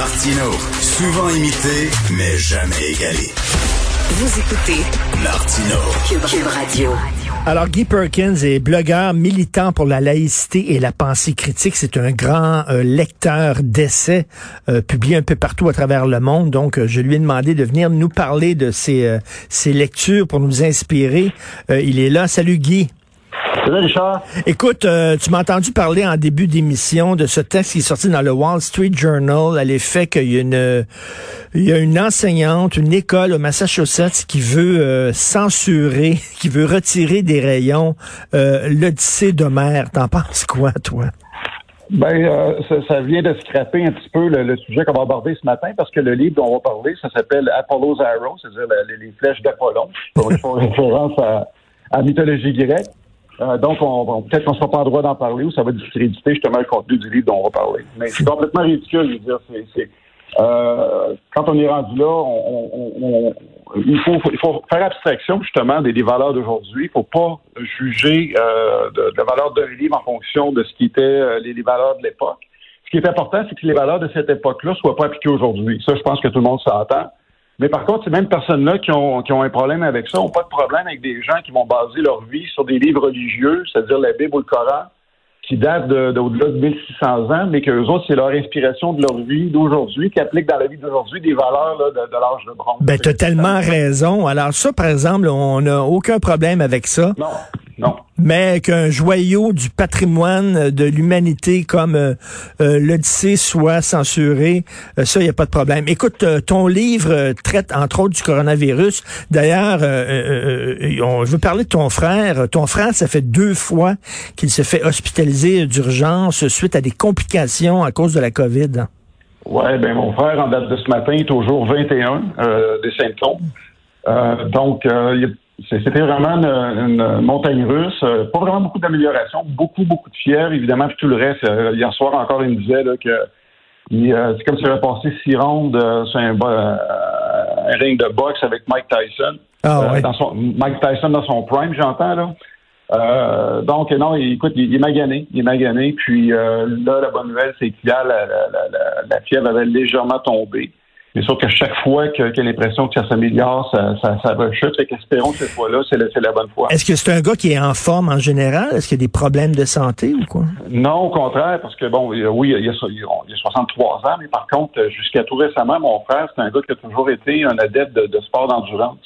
Martino, souvent imité, mais jamais égalé. Vous écoutez Martino. Cube, Radio. Alors, Guy Perkins est blogueur militant pour la laïcité et la pensée critique. C'est un grand euh, lecteur d'essais euh, publié un peu partout à travers le monde. Donc, euh, je lui ai demandé de venir nous parler de ses, ses lectures pour nous inspirer. il est là. Salut Guy. Salut Richard? Écoute, euh, tu m'as entendu parler en début d'émission de ce texte qui est sorti dans le Wall Street Journal à l'effet qu'il y a une il y a une enseignante, une école au Massachusetts qui veut euh, censurer, qui veut retirer des rayons euh, l'Odyssée d'Homère. T'en penses quoi, toi? Ben, euh, ça, vient de scraper un petit peu le, sujet qu'on va aborder ce matin parce que le livre dont on va parler, ça s'appelle Apollo's Arrow, c'est-à-dire les, flèches d'Apollon. Ils font référence à, à mythologie grecque. Euh, donc, on, peut-être qu'on ne sera pas en droit d'en parler ou ça va discréditer justement le contenu du livre dont on va parler. Mais c'est complètement ridicule, je veux dire. Euh, quand on est rendu là, on, il, faut, il faut faire abstraction justement des, valeurs d'aujourd'hui. Il ne faut pas juger euh, de, la valeur d'un livre en fonction de ce qui était euh, les, les valeurs de l'époque. Ce qui est important, c'est que les valeurs de cette époque-là ne soient pas appliquées aujourd'hui. Ça, je pense que tout le monde s'entend. Mais par contre, ces mêmes personnes-là qui ont, qui ont un problème avec ça n'ont pas de problème avec des gens qui vont baser leur vie sur des livres religieux, c'est-à-dire la Bible ou le Coran, qui datent d'au-delà de, 1600 ans, mais qu'eux autres, c'est leur inspiration de leur vie d'aujourd'hui, qui applique dans la vie d'aujourd'hui des valeurs de, de l'âge de bronze. Ben, t'as tellement raison. Alors ça, par exemple, on n'a aucun problème avec ça. Non. Non. Mais qu'un joyau du patrimoine de l'humanité comme euh, euh, l'Odyssée soit censuré, euh, ça, il n'y a pas de problème. Écoute, ton livre traite entre autres du coronavirus. D'ailleurs, je veux parler de ton frère. Ton frère, ça fait deux fois qu'il se fait hospitaliser d'urgence suite à des complications à cause de la COVID. Oui, ben mon frère, en date de ce matin, est au jour 21 des symptômes. donc, il c'était vraiment une, montagne russe. Euh, pas vraiment beaucoup d'amélioration, beaucoup, beaucoup de fièvre, évidemment, puis tout le reste. Euh, hier soir encore, il me disait que euh, c'est comme si avait passé six rondes sur un, ring de boxe avec Mike Tyson. Ah, Mike Tyson dans son prime, j'entends, là. donc, non, écoute, il, est magané. Il est magané. Puis là, la bonne nouvelle, c'est qu'hier, la, la, fièvre avait légèrement tombé. C'est sûr qu'à chaque fois qu'il y a l'impression que ça s'améliore, ça, ça, ça rechute. Fait qu'espérons que cette fois-là, c'est la, bonne fois. Est-ce que c'est un gars qui est en forme en général? Est-ce qu'il y a des problèmes de santé ou quoi? Non, au contraire, parce que bon, oui, il y a, il y a 63 ans, mais par contre, jusqu'à tout récemment, mon frère, c'est un gars qui a toujours été un adepte de, sport d'endurance.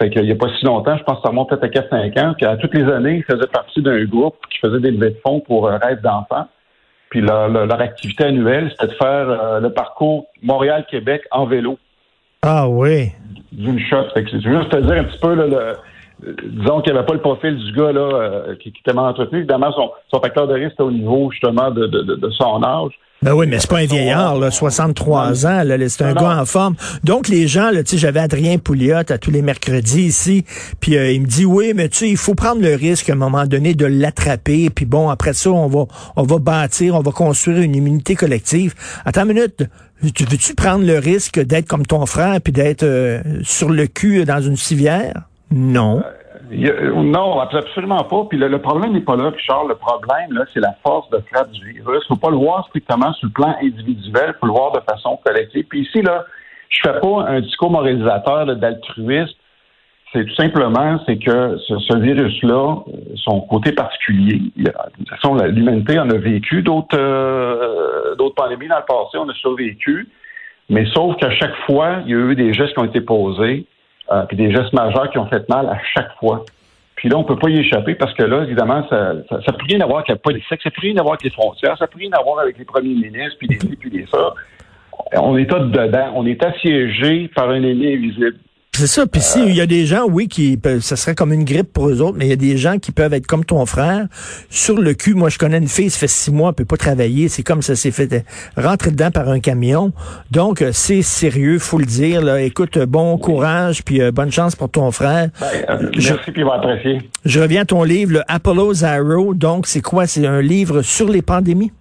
Fait qu'il n'y a pas si longtemps, je pense que ça remonte peut-être à 4-5 ans, puis à toutes les années, il faisait partie d'un groupe qui faisait des levées de fonds pour euh, rêve d'enfants. Puis leur, leur, activité annuelle, c'était de faire euh, le parcours Montréal-Québec en vélo. Ah oui. D'une shot. Fait que c'est juste te dire un petit peu là, le, disons qu'il n'y avait pas le profil du gars là, euh, qui, qui était mal entretenu. Évidemment, son, son facteur de risque était au niveau justement de, de, de son âge. Ben oui, mais c'est pas un vieillard, là, 63 ans, là, c'est un gars en forme. Donc les gens, là, tu sais, j'avais Adrien Pouliot à tous les mercredis ici, puis euh, il me dit oui, mais tu sais, il faut prendre le risque à un moment donné de l'attraper, puis bon, après ça, on va on va bâtir, on va construire une immunité collective. Attends une minute, tu veux-tu prendre le risque d'être comme ton frère puis d'être euh, sur le cul dans une civière? Non. Non, absolument pas. Puis le, problème n'est pas là, Richard. Le problème, là, c'est la force de frappe du virus. Faut pas le voir strictement sur le plan individuel, faut le voir de façon collective. Puis ici, là, je fais pas un discours moralisateur d'altruisme. C'est tout simplement, c'est que ce, virus-là, son côté particulier, de toute façon, l'humanité en a vécu d'autres euh, d'autres pandémies dans le passé, on a survécu. Mais sauf qu'à chaque fois, il y a eu des gestes qui ont été posés euh, puis des gestes majeurs qui ont fait mal à chaque fois. Puis là, on peut pas y échapper parce que là, évidemment, ça ça, ça peut rien avoir avec la politique, ça peut rien avoir avec les frontières, ça peut rien avoir avec les premiers ministres, puis les puis les ça. On est dedans. On est assiégé par un ennemi invisible. C'est ça. Puis si il y a des gens, oui, qui peuvent, ça serait comme une grippe pour eux autres, mais il y a des gens qui peuvent être comme ton frère, sur le cul. Moi, je connais une fille, ça fait six mois, elle peut pas travailler. C'est comme ça s'est fait euh, rentrer dedans par un camion. Donc, euh, c'est sérieux, faut le dire. Là. Écoute, euh, bon courage, puis bonne chance pour ton frère. Ben, je, merci, puis il va apprécier. Je reviens à ton livre, le Apollo's Arrow. Donc, c'est quoi? C'est un livre sur les pandémies?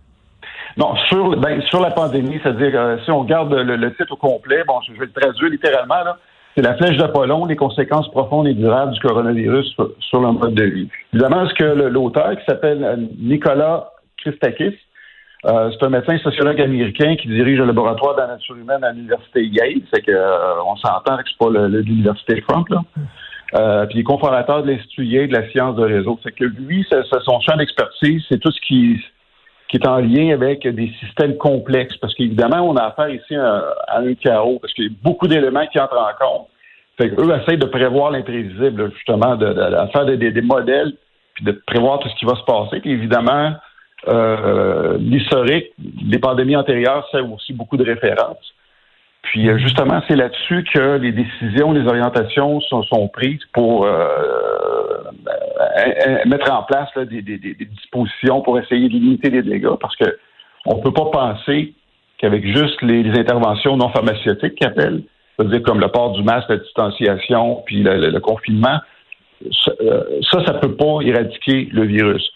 Non, sur, ben, sur la pandémie, c'est-à-dire, si on regarde le, le, titre au complet, bon, je vais le traduire littéralement, là c'est la flèche d'Apollon, les conséquences profondes et durables du coronavirus sur, le mode de vie. Évidemment, ce que l'auteur, qui s'appelle Nicolas Christakis, Euh, c'est un médecin sociologue américain qui dirige le laboratoire de la nature humaine à l'université Yale. C'est que euh, on s'entend que c'est pas l'université Trump là. Euh, puis il est cofondateur de l'Institut Yale de la science de réseau. C'est que lui, c'est, son champ d'expertise, c'est tout ce qui qui est en lien avec des systèmes complexes. Parce qu'évidemment, on a affaire ici à, un chaos, parce qu'il y a beaucoup d'éléments qui entrent en compte. Fait qu'eux essayent de prévoir l'imprévisible, justement, de, faire des, modèles, puis de prévoir tout ce qui va se passer. Puis évidemment, euh, l'historique des pandémies antérieures sert aussi beaucoup de références. Puis euh, justement, c'est là-dessus que les décisions, les orientations sont, prises pour euh, euh, mettre en place des, dispositions pour essayer de limiter les dégâts, parce que on peut pas penser qu'avec juste les, interventions non pharmaceutiques qui appellent, c'est-à-dire comme le port du masque, la distanciation, puis le, confinement, ça, ça ne peut pas éradiquer le virus.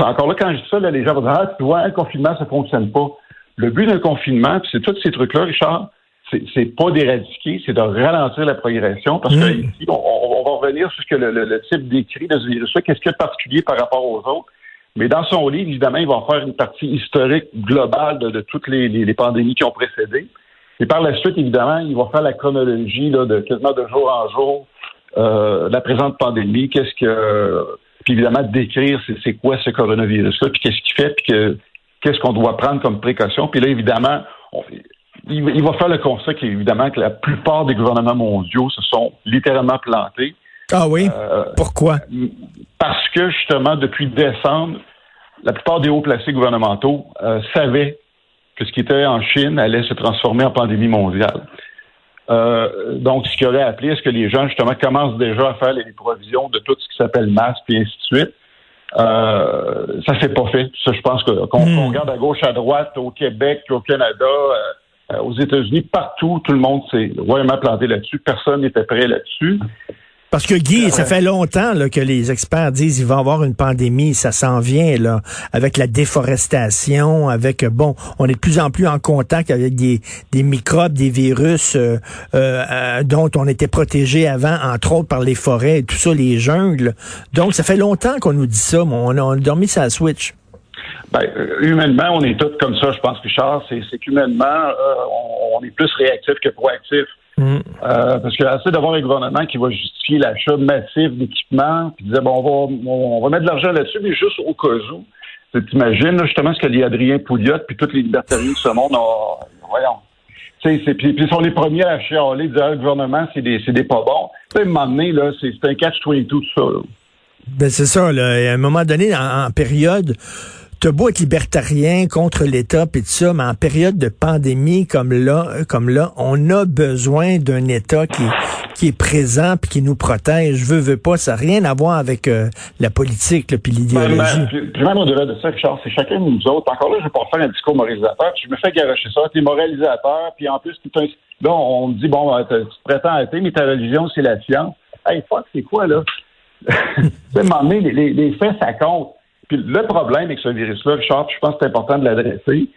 encore là, quand je dis ça, les gens vont dire Ah, tu vois, un confinement, ça ne fonctionne pas. Le but d'un confinement, c'est tous ces trucs-là, Richard, c'est pas d'éradiquer, c'est de ralentir la progression parce que mm. ici, on, va revenir sur ce que le, type décrit de ce virus-là, qu'est-ce qu'il y a de particulier par rapport aux autres. Mais dans son livre, évidemment, il va faire une partie historique globale de, toutes les, pandémies qui ont précédé. Et par la suite, évidemment, il va faire la chronologie de quasiment de jour en jour euh, la présente pandémie, qu'est-ce que puis évidemment décrire c'est quoi ce coronavirus-là, puis qu'est-ce qu'il fait, puis qu'est-ce qu'on doit prendre comme précaution. Puis là, évidemment, on, il, va faire le constat qu'évidemment que la plupart des gouvernements mondiaux se sont littéralement plantés. Ah oui? Euh, Pourquoi? Parce que justement, depuis décembre, la plupart des hauts placés gouvernementaux euh, savaient que ce qui était en Chine allait se transformer en pandémie mondiale. Euh, donc, ce qui aurait appelé à ce que les gens, justement, commencent déjà à faire les provisions de tout ce qui s'appelle masque et ainsi de suite. ça s'est pas fait. Ça, je pense que qu'on hmm. regarde à gauche, à droite, au Québec, au Canada, euh, aux États-Unis, partout, tout le monde s'est royalement planté là-dessus. Personne n'était prêt là-dessus. Parce que Guy, ça fait longtemps là, que les experts disent qu'il va y avoir une pandémie, ça s'en vient là, avec la déforestation, avec bon, on est de plus en plus en contact avec des, des microbes, des virus euh, euh, dont on était protégé avant, entre autres par les forêts, et tout ça, les jungles. Donc ça fait longtemps qu'on nous dit ça, mais on a, on a dormi sa switch. Ben, euh, humainement, on est tous comme ça, je pense, Richard. C'est qu'humainement, euh, on, est plus réactif que proactif. Mm. Euh, parce que assez d'avoir un gouvernement qui va justifier l'achat massif d'équipements, puis disait bon, on va, on, va mettre de l'argent là-dessus, mais juste au cas où. T'imagines justement ce que dit Adrien Pouliot puis toutes les libertariens de ce monde ont. Voyons. Puis, puis ils sont les premiers à chialer, dire ah, le gouvernement, c'est des, des pas bons. Tu sais, à un moment donné, là, c'est un catch-22 tout ça. Ben c'est ça, là. À un moment donné, en période t'as beau être libertarien contre l'État et tout ça, mais en période de pandémie comme là, comme là, on a besoin d'un État qui, qui est présent puis qui nous protège. Je veux, veux pas, ça n'a rien à voir avec euh, la politique puis l'idéologie. Puis même au-delà de ça, Richard, c'est chacun de nous autres. Encore là, je vais pas faire un discours moralisateur. Je me fais garocher ça. T'es moralisateur, puis en plus, un... là, on me dit, bon, tu te prétends être, mais ta religion, c'est la science. Hey, fuck, c'est quoi, là? tu sais, les, les faits, ça compte le problème avec ce virus-là, Richard, je pense que c'est important de l'adresser,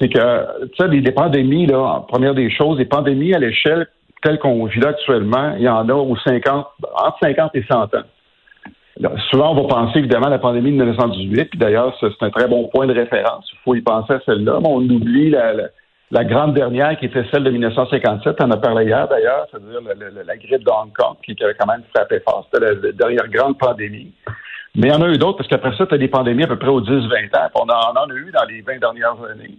c'est que, tu sais, des, pandémies, là, première des choses, des pandémies à l'échelle telle qu'on vit là actuellement, il y en a aux 50, entre 50 et 100 ans. souvent, on va penser évidemment à la pandémie de 1918, puis d'ailleurs, c'est un très bon point de référence. Il faut y penser à celle-là, mais on oublie la, grande dernière qui était celle de 1957. On en a parlé hier d'ailleurs, c'est-à-dire la, grippe de Hong Kong, qui avait quand même frappé fort. C'était la, dernière grande pandémie. Mais il y en a eu d'autres, parce qu'après ça, tu as des pandémies à peu près aux 10-20 ans. On en, a eu dans les 20 dernières années.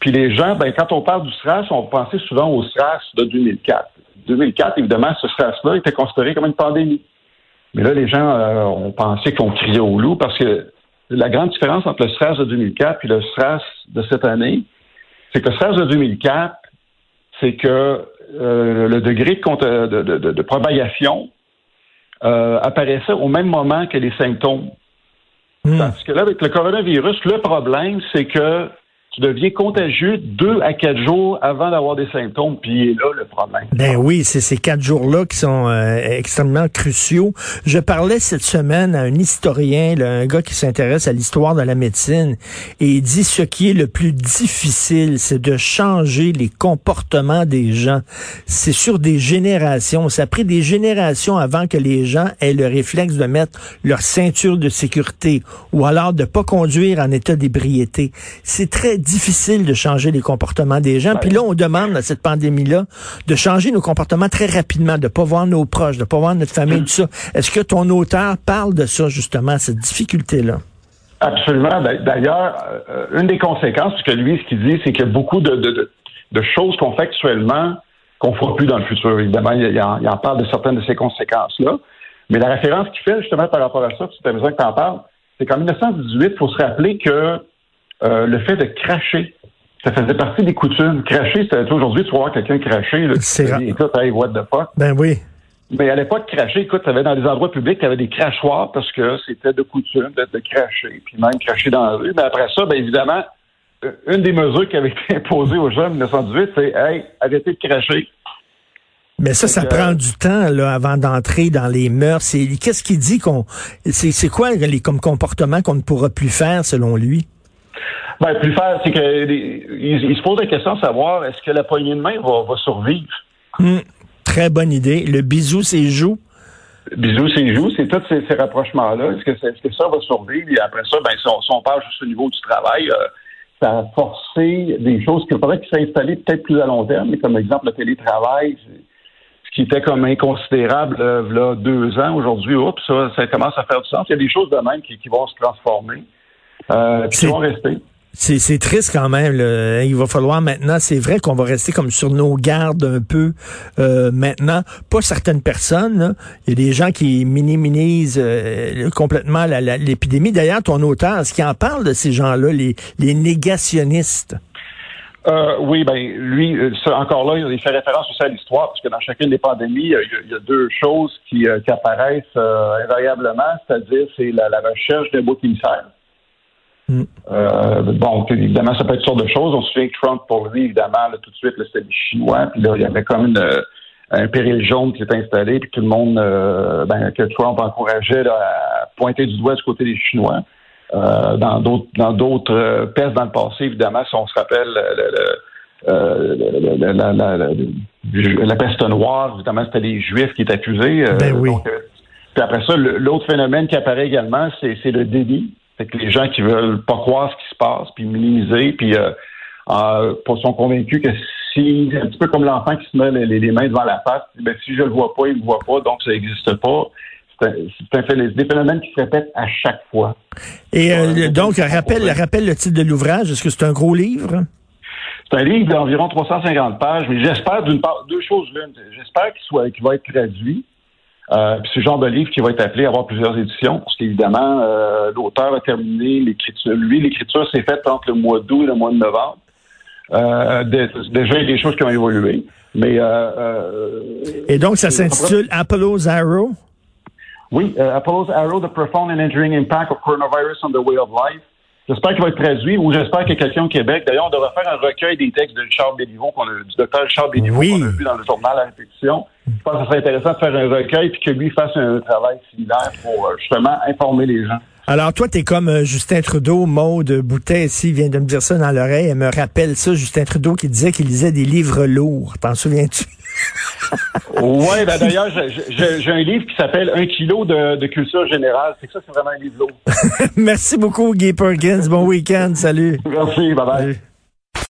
Puis les gens, ben, quand on parle du SRAS, on pensait souvent au SRAS de 2004. 2004, évidemment, ce SRAS-là était considéré comme une pandémie. Mais là, les gens euh, ont pensé qu'on criait au loup parce que la grande différence entre le SRAS de 2004 et le SRAS de cette année, c'est que le SRAS de 2004, c'est que euh, le degré de propagation euh, apparaissait au même moment que les symptômes. Hmm. Parce que là, avec le coronavirus, le problème, c'est que tu deviens contagieux deux à quatre jours avant d'avoir des symptômes, puis là le problème. Ben oui, c'est ces quatre jours-là qui sont euh, extrêmement cruciaux. Je parlais cette semaine à un historien, un gars qui s'intéresse à l'histoire de la médecine, et il dit ce qui est le plus difficile, c'est de changer les comportements des gens. C'est sur des générations. Ça a pris des générations avant que les gens aient le réflexe de mettre leur ceinture de sécurité ou alors de pas conduire en état d'ébriété. C'est très difficile de changer les comportements des gens. Puis là, on demande à cette pandémie-là de changer nos comportements très rapidement, de pas voir nos proches, de pas voir notre famille, tout ça. Est-ce que ton auteur parle de ça, justement, cette difficulté-là? Absolument. D'ailleurs, euh, une des conséquences, parce que lui, ce qu'il dit, c'est qu'il y a beaucoup de, de, de choses qu'on fait actuellement qu'on ne fera plus dans le futur. Évidemment, il, en, il en parle de certaines de ces conséquences-là. Mais la référence qu'il fait justement par rapport à ça, c'est besoin que tu en parles, c'est qu'en 1918, il faut se rappeler que euh, le fait de cracher, ça faisait partie des coutumes. Cracher, c'est aujourd'hui, tu voir quelqu'un cracher. C'est rare. Écoute, hey, what the fuck? Ben oui. Mais à l'époque, cracher, écoute, tu avais dans les endroits publics, tu avais des crachoirs parce que c'était de coutume de, de, cracher, puis même cracher dans la rue. Mais après ça, bien évidemment, euh, une des mesures qui avait été imposée aux gens en 1918, c'est Hey, arrêtez de cracher. Mais ça, ça prend du temps là, avant d'entrer dans les mœurs. Qu'est-ce qu'il dit qu'on. C'est quoi les comme comportement qu'on ne pourra plus faire selon lui? Ben, plus faire, c'est qu'il il se pose la question de savoir est-ce que la poignée de main va, va survivre? Hum, très bonne idée. Le bisou, c'est joue? Bisou, c'est joue, c'est tous ces, ces rapprochements-là. Est-ce que, est -ce que, ça va survivre? Et après ça, ben, si on, si on parle juste au niveau du travail, euh, ça a forcé des choses qui faudrait qui s'installer peut-être plus à long terme, mais comme exemple le télétravail, ce qui était comme inconsidérable euh, là, deux ans, aujourd'hui, oups, ça, ça commence à faire du sens. Il y a des choses de même qui, qui vont se transformer, euh, qui vont rester. C'est triste quand même. Là. Il va falloir maintenant, c'est vrai qu'on va rester comme sur nos gardes un peu euh, maintenant. Pas certaines personnes. Là. Il y a des gens qui minimisent euh, complètement l'épidémie. D'ailleurs, ton auteur, ce qui en parle de ces gens-là, les, les négationnistes? Euh, oui, ben lui, ça, encore là, il fait référence aussi à l'histoire, parce que dans chacune des pandémies, il y a, il y a deux choses qui, qui apparaissent invariablement, c'est-à-dire c'est la, la, recherche d'un beau émissaire. Mm. Euh, bon, évidemment, ça peut être toutes sortes de choses. On se souvient que Trump, pour lui, évidemment, là, tout de suite, c'était les Chinois. Puis là, il y avait comme une, un péril jaune qui s'est installé, puis tout le monde, euh, ben, que Trump encourageait là, à pointer du doigt du côté des Chinois. Euh, dans d'autres dans d'autres euh, pestes dans le passé, évidemment, si on se rappelle le, le, la, la, la, la, peste noire, évidemment, c'était les Juifs qui étaient accusés. Ben oui. Donc, puis après ça, l'autre phénomène qui apparaît également, c'est le déni. C'est que les gens qui veulent pas croire ce qui se passe, puis minimiser, puis euh, euh, sont convaincus que si, un petit peu comme l'enfant qui se met les, les, mains devant la face, ben, si je le vois pas, il ne le voit pas, donc ça n'existe pas. C'est des phénomènes qui se répètent à chaque fois. Et euh, donc, rappelle, rappelle le titre de l'ouvrage. Est-ce que c'est un gros livre? C'est un livre d'environ 350 pages, mais j'espère d'une part deux choses l'une. J'espère qu'il soit qu'il va être traduit. Euh, c'est le genre de livre qui va être appelé à avoir plusieurs éditions, parce qu'évidemment, euh, l'auteur a terminé l'écriture. Lui, l'écriture s'est faite entre le mois d'août et le mois de novembre. Euh, déjà, il y a des choses qui ont évolué. Mais euh, Et donc, ça s'intitule Apollo's Arrow? Oui, Apollo's Arrow, The Profound and Enduring Impact of Coronavirus on the Way of Life. J'espère qu'il va être traduit ou j'espère que quelqu'un au Québec, d'ailleurs, on devrait faire un recueil des textes de Richard Béliveau, qu'on a, du docteur Richard Béliveau oui. qu'on a vu dans le journal à répétition. Je pense que ce serait intéressant de faire un recueil puis que lui fasse un travail similaire pour justement informer les gens. Alors toi, tu es comme euh, Justin Trudeau, Maude Boutet ici vient de me dire ça dans l'oreille. Elle me rappelle ça, Justin Trudeau qui disait qu'il lisait des livres lourds. T'en souviens-tu? oui, ben d'ailleurs, j'ai un livre qui s'appelle Un kilo de, de culture générale. C'est que ça, c'est vraiment un livre lourd. Merci beaucoup, Guy Perkins. Bon week-end. Salut. Merci. Bye bye. Salut.